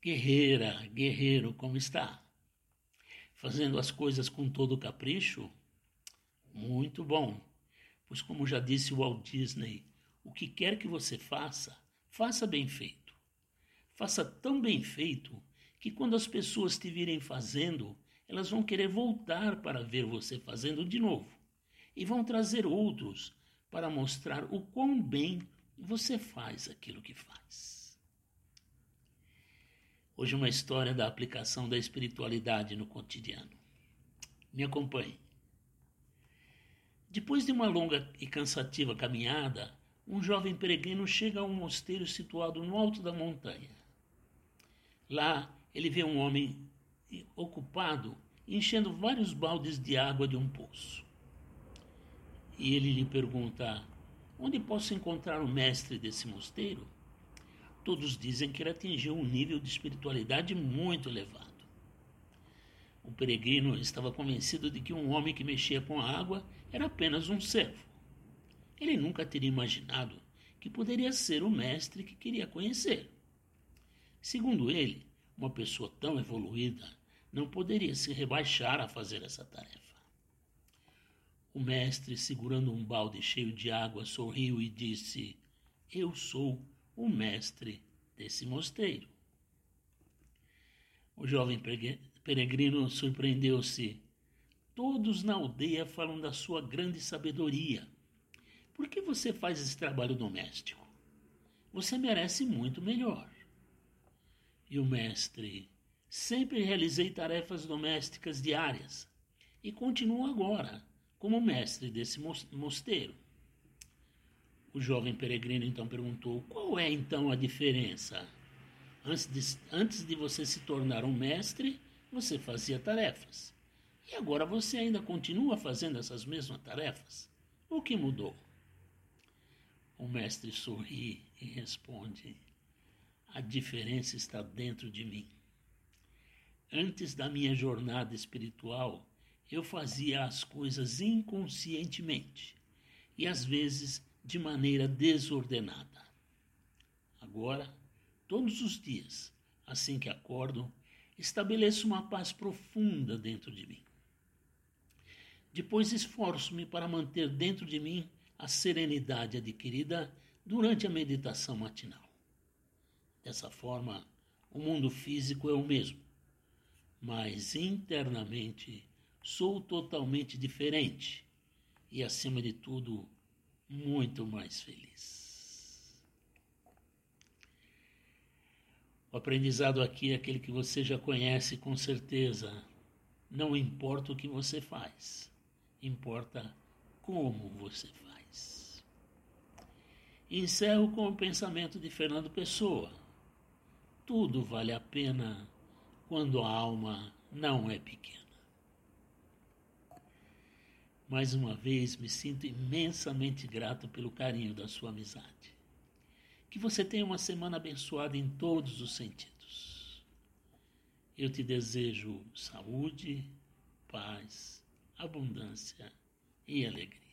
Guerreira, guerreiro, como está? Fazendo as coisas com todo capricho? Muito bom, pois, como já disse Walt Disney, o que quer que você faça, faça bem feito. Faça tão bem feito que, quando as pessoas te virem fazendo, elas vão querer voltar para ver você fazendo de novo e vão trazer outros para mostrar o quão bem você faz aquilo que faz. Hoje uma história da aplicação da espiritualidade no cotidiano. Me acompanhe. Depois de uma longa e cansativa caminhada, um jovem peregrino chega a um mosteiro situado no alto da montanha. Lá, ele vê um homem ocupado enchendo vários baldes de água de um poço. E ele lhe pergunta: Onde posso encontrar o mestre desse mosteiro? Todos dizem que ele atingiu um nível de espiritualidade muito elevado. O peregrino estava convencido de que um homem que mexia com a água era apenas um servo. Ele nunca teria imaginado que poderia ser o mestre que queria conhecer. Segundo ele, uma pessoa tão evoluída não poderia se rebaixar a fazer essa tarefa. O mestre, segurando um balde cheio de água, sorriu e disse: Eu sou o mestre desse mosteiro. O jovem peregrino surpreendeu-se. Todos na aldeia falam da sua grande sabedoria. Por que você faz esse trabalho doméstico? Você merece muito melhor. E o mestre, sempre realizei tarefas domésticas diárias e continuo agora como mestre desse mosteiro. O jovem peregrino então perguntou: Qual é então a diferença? Antes de, antes de você se tornar um mestre, você fazia tarefas. E agora você ainda continua fazendo essas mesmas tarefas? O que mudou? O mestre sorri e responde: A diferença está dentro de mim. Antes da minha jornada espiritual, eu fazia as coisas inconscientemente e às vezes de maneira desordenada. Agora, todos os dias, assim que acordo, estabeleço uma paz profunda dentro de mim. Depois esforço-me para manter dentro de mim a serenidade adquirida durante a meditação matinal. Dessa forma, o mundo físico é o mesmo, mas internamente sou totalmente diferente e, acima de tudo, muito mais feliz. O aprendizado aqui é aquele que você já conhece com certeza. Não importa o que você faz, importa como você faz. Encerro com o pensamento de Fernando Pessoa. Tudo vale a pena quando a alma não é pequena. Mais uma vez, me sinto imensamente grato pelo carinho da sua amizade. Que você tenha uma semana abençoada em todos os sentidos. Eu te desejo saúde, paz, abundância e alegria.